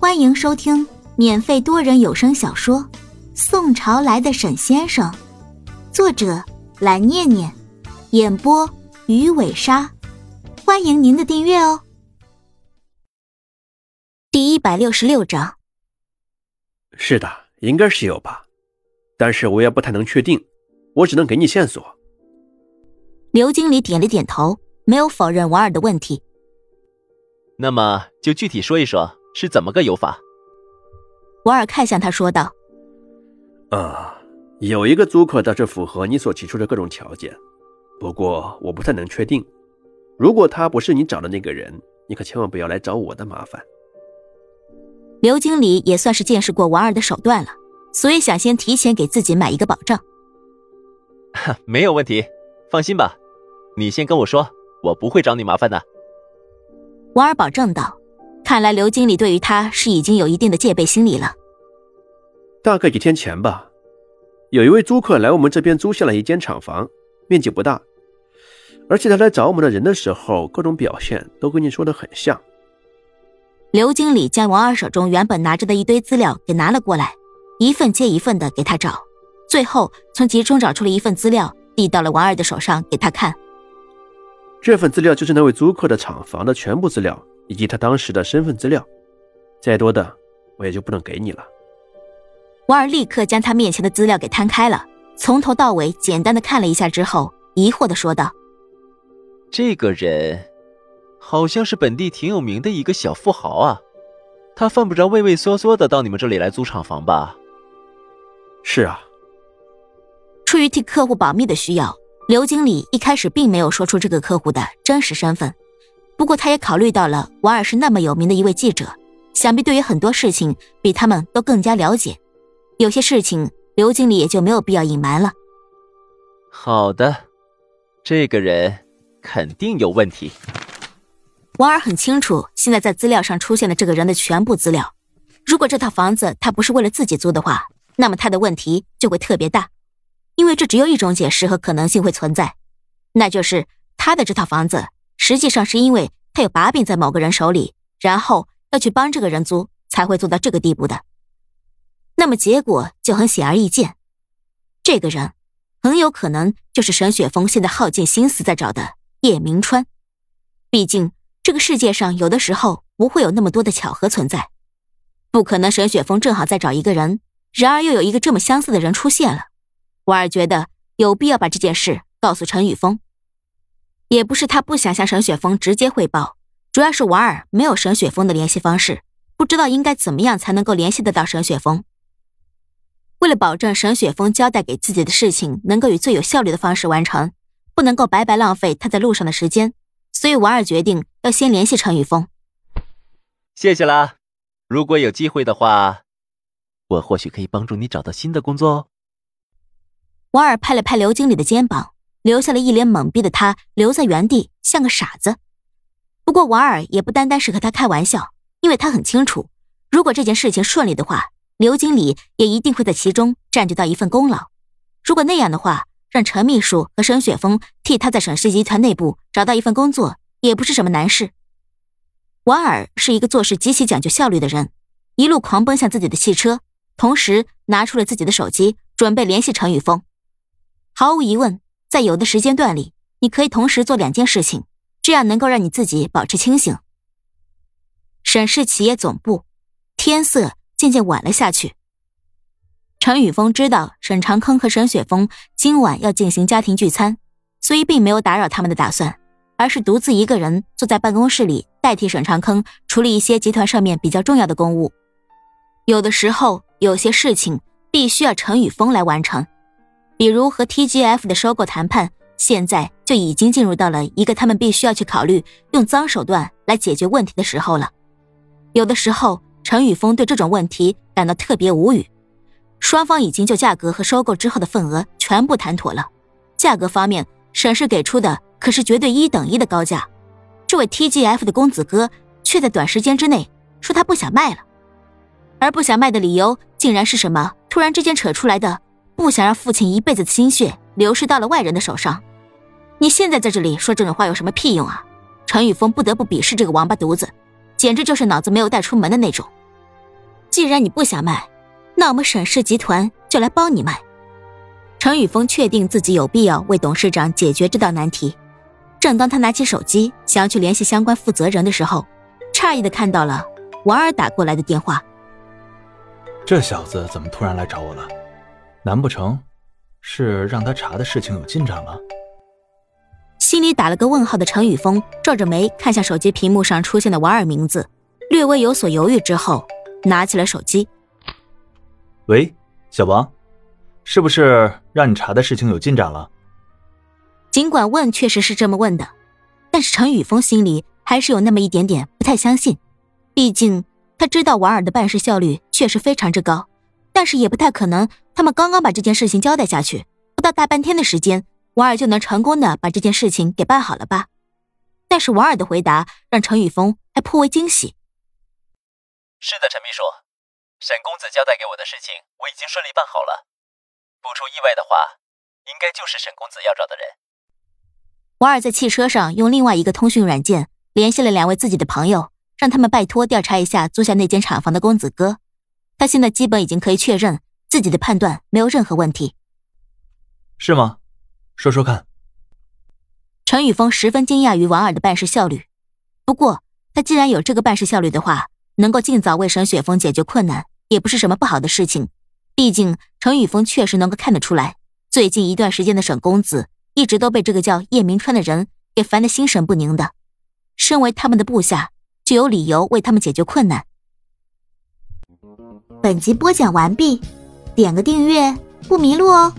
欢迎收听免费多人有声小说《宋朝来的沈先生》，作者蓝念念，演播鱼尾鲨。欢迎您的订阅哦。第一百六十六章。是的，应该是有吧，但是我也不太能确定，我只能给你线索。刘经理点了点头，没有否认王二的问题。那么就具体说一说。是怎么个有法？瓦尔看向他说道：“啊，有一个租客倒是符合你所提出的各种条件，不过我不太能确定。如果他不是你找的那个人，你可千万不要来找我的麻烦。”刘经理也算是见识过王二的手段了，所以想先提前给自己买一个保障。没有问题，放心吧，你先跟我说，我不会找你麻烦的。王二保证道。看来刘经理对于他是已经有一定的戒备心理了。大概几天前吧，有一位租客来我们这边租下了一间厂房，面积不大，而且他来找我们的人的时候，各种表现都跟你说的很像。刘经理将王二手中原本拿着的一堆资料给拿了过来，一份接一份的给他找，最后从集中找出了一份资料，递到了王二的手上给他看。这份资料就是那位租客的厂房的全部资料。以及他当时的身份资料，再多的我也就不能给你了。王二立刻将他面前的资料给摊开了，从头到尾简单的看了一下之后，疑惑的说道：“这个人，好像是本地挺有名的一个小富豪啊，他犯不着畏畏缩缩的到你们这里来租厂房吧？”“是啊。”出于替客户保密的需要，刘经理一开始并没有说出这个客户的真实身份。不过，他也考虑到了王尔是那么有名的一位记者，想必对于很多事情比他们都更加了解。有些事情，刘经理也就没有必要隐瞒了。好的，这个人肯定有问题。王尔很清楚，现在在资料上出现的这个人的全部资料。如果这套房子他不是为了自己租的话，那么他的问题就会特别大，因为这只有一种解释和可能性会存在，那就是他的这套房子。实际上是因为他有把柄在某个人手里，然后要去帮这个人租，才会做到这个地步的。那么结果就很显而易见，这个人很有可能就是沈雪峰现在耗尽心思在找的叶明川。毕竟这个世界上有的时候不会有那么多的巧合存在，不可能沈雪峰正好在找一个人，然而又有一个这么相似的人出现了。婉儿觉得有必要把这件事告诉陈宇峰。也不是他不想向沈雪峰直接汇报，主要是王尔没有沈雪峰的联系方式，不知道应该怎么样才能够联系得到沈雪峰。为了保证沈雪峰交代给自己的事情能够以最有效率的方式完成，不能够白白浪费他在路上的时间，所以王尔决定要先联系陈宇峰。谢谢啦，如果有机会的话，我或许可以帮助你找到新的工作哦。王尔拍了拍刘经理的肩膀。留下了一脸懵逼的他，留在原地像个傻子。不过瓦尔也不单单是和他开玩笑，因为他很清楚，如果这件事情顺利的话，刘经理也一定会在其中占据到一份功劳。如果那样的话，让陈秘书和沈雪峰替他在沈氏集团内部找到一份工作，也不是什么难事。瓦尔是一个做事极其讲究效率的人，一路狂奔向自己的汽车，同时拿出了自己的手机，准备联系陈宇峰。毫无疑问。在有的时间段里，你可以同时做两件事情，这样能够让你自己保持清醒。沈氏企业总部，天色渐渐晚了下去。陈宇峰知道沈长坑和沈雪峰今晚要进行家庭聚餐，所以并没有打扰他们的打算，而是独自一个人坐在办公室里，代替沈长坑处理一些集团上面比较重要的公务。有的时候，有些事情必须要陈宇峰来完成。比如和 TGF 的收购谈判，现在就已经进入到了一个他们必须要去考虑用脏手段来解决问题的时候了。有的时候，陈宇峰对这种问题感到特别无语。双方已经就价格和收购之后的份额全部谈妥了，价格方面，沈氏给出的可是绝对一等一的高价。这位 TGF 的公子哥却在短时间之内说他不想卖了，而不想卖的理由竟然是什么？突然之间扯出来的。不想让父亲一辈子的心血流失到了外人的手上，你现在在这里说这种话有什么屁用啊？陈宇峰不得不鄙视这个王八犊子，简直就是脑子没有带出门的那种。既然你不想卖，那我们沈氏集团就来帮你卖。陈宇峰确定自己有必要为董事长解决这道难题。正当他拿起手机想要去联系相关负责人的时候，诧异的看到了王二打过来的电话。这小子怎么突然来找我了？难不成是让他查的事情有进展了？心里打了个问号的陈宇峰皱着眉看向手机屏幕上出现的王尔名字，略微有所犹豫之后，拿起了手机。喂，小王，是不是让你查的事情有进展了？尽管问确实是这么问的，但是陈宇峰心里还是有那么一点点不太相信。毕竟他知道王尔的办事效率确实非常之高，但是也不太可能，他们刚刚把这件事情交代下去，不到大半天的时间。王尔就能成功的把这件事情给办好了吧？但是王尔的回答让陈宇峰还颇为惊喜。是的，陈秘书，沈公子交代给我的事情我已经顺利办好了，不出意外的话，应该就是沈公子要找的人。王尔在汽车上用另外一个通讯软件联系了两位自己的朋友，让他们拜托调查一下租下那间厂房的公子哥。他现在基本已经可以确认自己的判断没有任何问题。是吗？说说看。陈宇峰十分惊讶于王二的办事效率，不过他既然有这个办事效率的话，能够尽早为沈雪峰解决困难，也不是什么不好的事情。毕竟陈宇峰确实能够看得出来，最近一段时间的沈公子一直都被这个叫叶明川的人给烦得心神不宁的。身为他们的部下，就有理由为他们解决困难。本集播讲完毕，点个订阅不迷路哦。